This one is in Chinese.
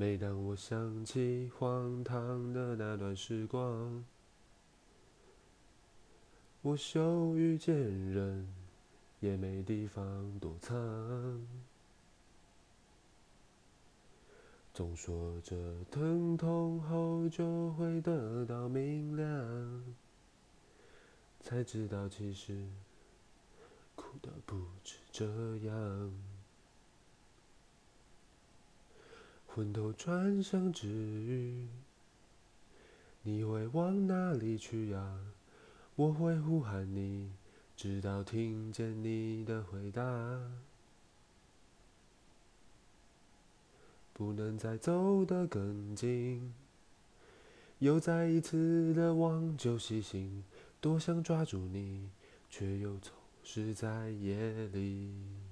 每当我想起荒唐的那段时光，我羞于见人，也没地方躲藏。总说着疼痛后就会得到明亮，才知道其实苦的不止这样。昏头转向之余，你会往哪里去呀？我会呼喊你，直到听见你的回答。不能再走得更近，又再一次的往旧西行，多想抓住你，却又错失在夜里。